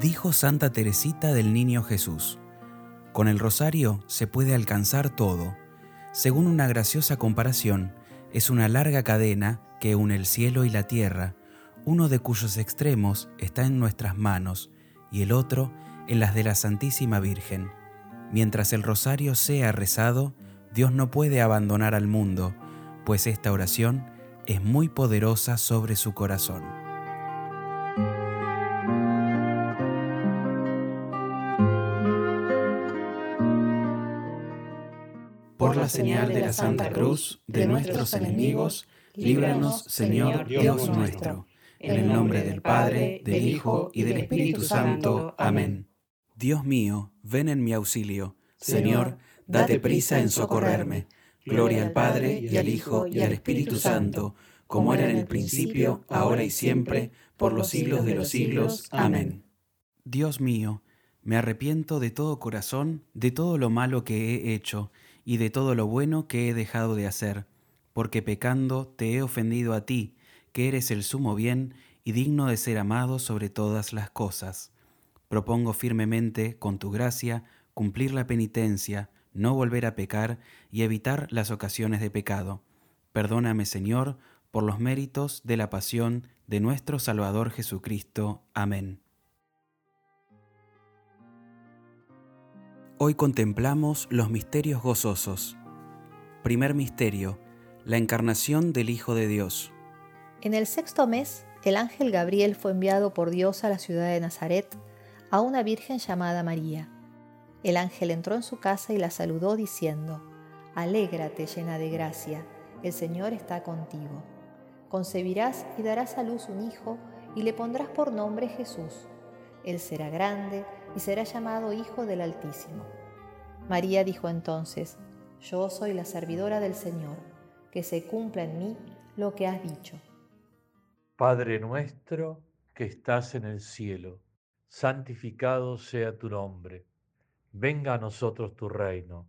Dijo Santa Teresita del Niño Jesús, con el rosario se puede alcanzar todo. Según una graciosa comparación, es una larga cadena que une el cielo y la tierra, uno de cuyos extremos está en nuestras manos y el otro en las de la Santísima Virgen. Mientras el rosario sea rezado, Dios no puede abandonar al mundo, pues esta oración es muy poderosa sobre su corazón. Por la señal de la Santa Cruz de nuestros enemigos, líbranos, Señor Dios nuestro. En el nombre del Padre, del Hijo y del Espíritu Santo. Amén. Dios mío, ven en mi auxilio. Señor, date prisa en socorrerme. Gloria al Padre, y al Hijo, y al Espíritu Santo, como era en el principio, ahora y siempre, por los siglos de los siglos. Amén. Dios mío, me arrepiento de todo corazón, de todo lo malo que he hecho, y de todo lo bueno que he dejado de hacer, porque pecando te he ofendido a ti, que eres el sumo bien y digno de ser amado sobre todas las cosas. Propongo firmemente, con tu gracia, cumplir la penitencia, no volver a pecar y evitar las ocasiones de pecado. Perdóname, Señor, por los méritos de la pasión de nuestro Salvador Jesucristo. Amén. Hoy contemplamos los misterios gozosos. Primer misterio, la encarnación del Hijo de Dios. En el sexto mes, el ángel Gabriel fue enviado por Dios a la ciudad de Nazaret, a una virgen llamada María. El ángel entró en su casa y la saludó diciendo, Alégrate llena de gracia, el Señor está contigo. Concebirás y darás a luz un hijo y le pondrás por nombre Jesús. Él será grande y será llamado Hijo del Altísimo. María dijo entonces, Yo soy la servidora del Señor, que se cumpla en mí lo que has dicho. Padre nuestro que estás en el cielo, santificado sea tu nombre. Venga a nosotros tu reino.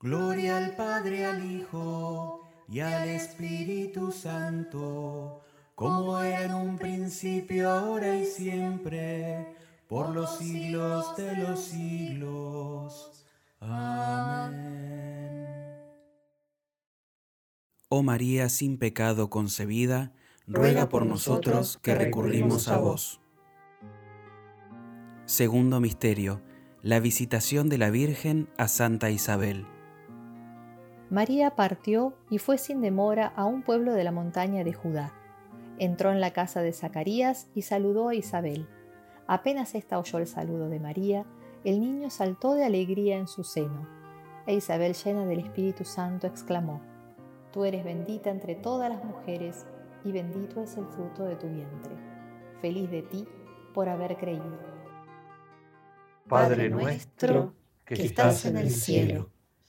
Gloria al Padre, al Hijo y al Espíritu Santo, como era en un principio, ahora y siempre, por los siglos de los siglos. Amén. Oh María sin pecado concebida, ruega por nosotros que recurrimos a vos. Segundo Misterio. La visitación de la Virgen a Santa Isabel. María partió y fue sin demora a un pueblo de la montaña de Judá. Entró en la casa de Zacarías y saludó a Isabel. Apenas ésta oyó el saludo de María, el niño saltó de alegría en su seno. E Isabel, llena del Espíritu Santo, exclamó, Tú eres bendita entre todas las mujeres, y bendito es el fruto de tu vientre. Feliz de ti por haber creído. Padre nuestro que estás en el cielo,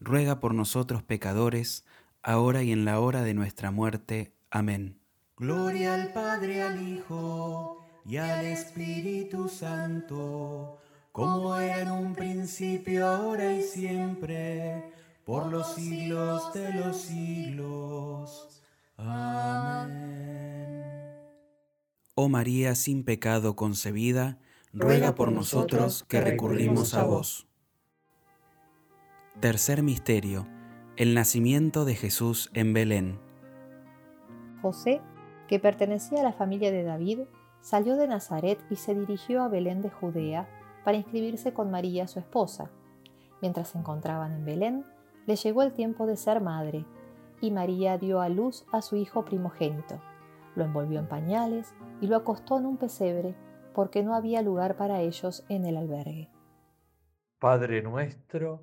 ruega por nosotros pecadores, ahora y en la hora de nuestra muerte. Amén. Gloria al Padre, al Hijo y al Espíritu Santo como era en un principio, ahora y siempre, por los siglos de los siglos. Amén. Oh María sin pecado concebida, ruega por nosotros que recurrimos a vos. Tercer misterio, el nacimiento de Jesús en Belén. José, que pertenecía a la familia de David, salió de Nazaret y se dirigió a Belén de Judea para inscribirse con María, su esposa. Mientras se encontraban en Belén, le llegó el tiempo de ser madre, y María dio a luz a su hijo primogénito. Lo envolvió en pañales y lo acostó en un pesebre, porque no había lugar para ellos en el albergue. Padre nuestro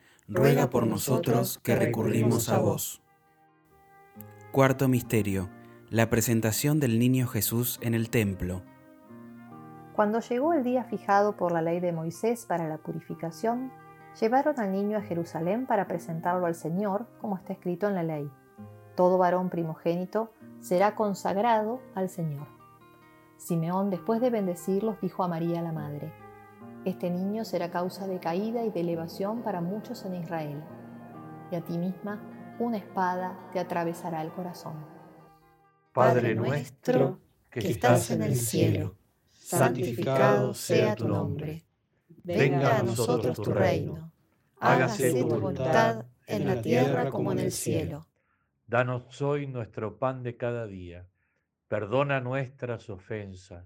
ruega por nosotros que recurrimos a vos. Cuarto Misterio. La presentación del niño Jesús en el templo. Cuando llegó el día fijado por la ley de Moisés para la purificación, llevaron al niño a Jerusalén para presentarlo al Señor, como está escrito en la ley. Todo varón primogénito será consagrado al Señor. Simeón, después de bendecirlos, dijo a María la Madre, Este niño será causa de caída y de elevación para muchos en Israel, y a ti misma una espada te atravesará el corazón. Padre nuestro que estás en el cielo, santificado sea tu nombre. Venga a nosotros tu reino. Hágase tu voluntad en la tierra como en el cielo. Danos hoy nuestro pan de cada día. Perdona nuestras ofensas,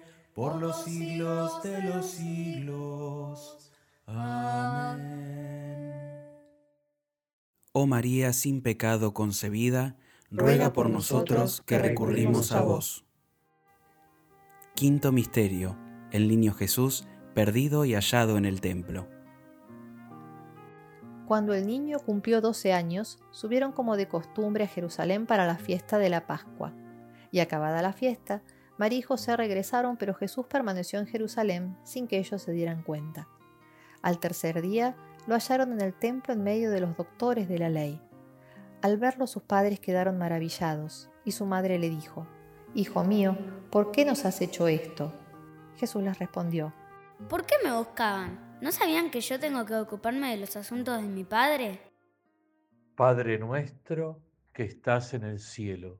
por los siglos de los siglos. Amén. Oh María sin pecado concebida, ruega por nosotros que recurrimos a vos. Quinto Misterio. El Niño Jesús perdido y hallado en el templo. Cuando el niño cumplió doce años, subieron como de costumbre a Jerusalén para la fiesta de la Pascua. Y acabada la fiesta, María y José regresaron, pero Jesús permaneció en Jerusalén sin que ellos se dieran cuenta. Al tercer día lo hallaron en el templo en medio de los doctores de la ley. Al verlo sus padres quedaron maravillados, y su madre le dijo, Hijo mío, ¿por qué nos has hecho esto? Jesús les respondió, ¿Por qué me buscaban? ¿No sabían que yo tengo que ocuparme de los asuntos de mi Padre? Padre nuestro que estás en el cielo,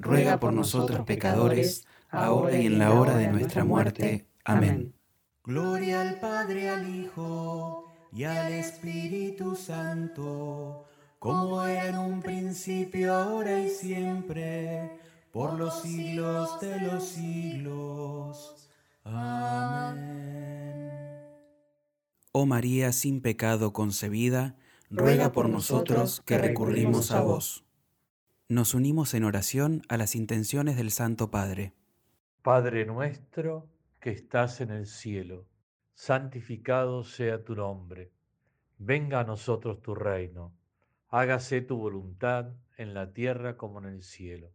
ruega por nosotros pecadores, ahora y en la hora de nuestra muerte. Amén. Gloria al Padre, al Hijo y al Espíritu Santo, como era en un principio, ahora y siempre, por los siglos de los siglos. Amén. Oh María sin pecado concebida, ruega por nosotros que recurrimos a vos. Nos unimos en oración a las intenciones del Santo Padre. Padre nuestro que estás en el cielo, santificado sea tu nombre. Venga a nosotros tu reino. Hágase tu voluntad en la tierra como en el cielo.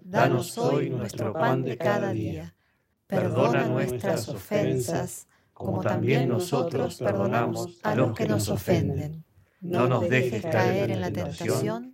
Danos hoy nuestro pan de cada día. Perdona nuestras ofensas, como también nosotros perdonamos a los que nos ofenden. No nos dejes caer en la tentación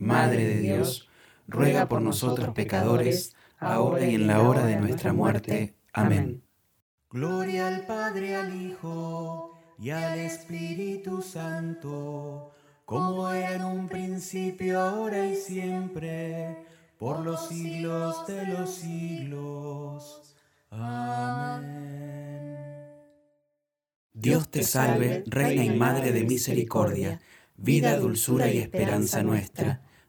Madre de Dios, ruega por nosotros pecadores, ahora y en la hora de nuestra muerte. Amén. Gloria al Padre, al Hijo y al Espíritu Santo, como era en un principio, ahora y siempre, por los siglos de los siglos. Amén. Dios te salve, Reina y Madre de Misericordia, vida, dulzura y esperanza nuestra.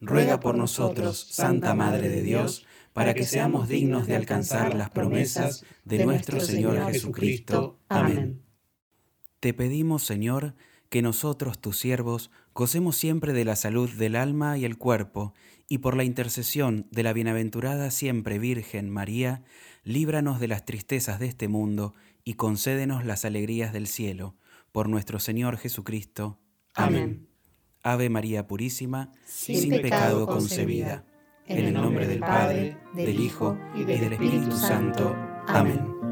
ruega por nosotros, Santa Madre de Dios, para que seamos dignos de alcanzar las promesas de nuestro Señor Jesucristo. Amén. Te pedimos, Señor, que nosotros, tus siervos, gocemos siempre de la salud del alma y el cuerpo, y por la intercesión de la bienaventurada siempre Virgen María, líbranos de las tristezas de este mundo y concédenos las alegrías del cielo. Por nuestro Señor Jesucristo. Amén. Ave María Purísima, sin, pecado concebida. En el nombre del Padre, del Hijo y del Espíritu Santo. Amén.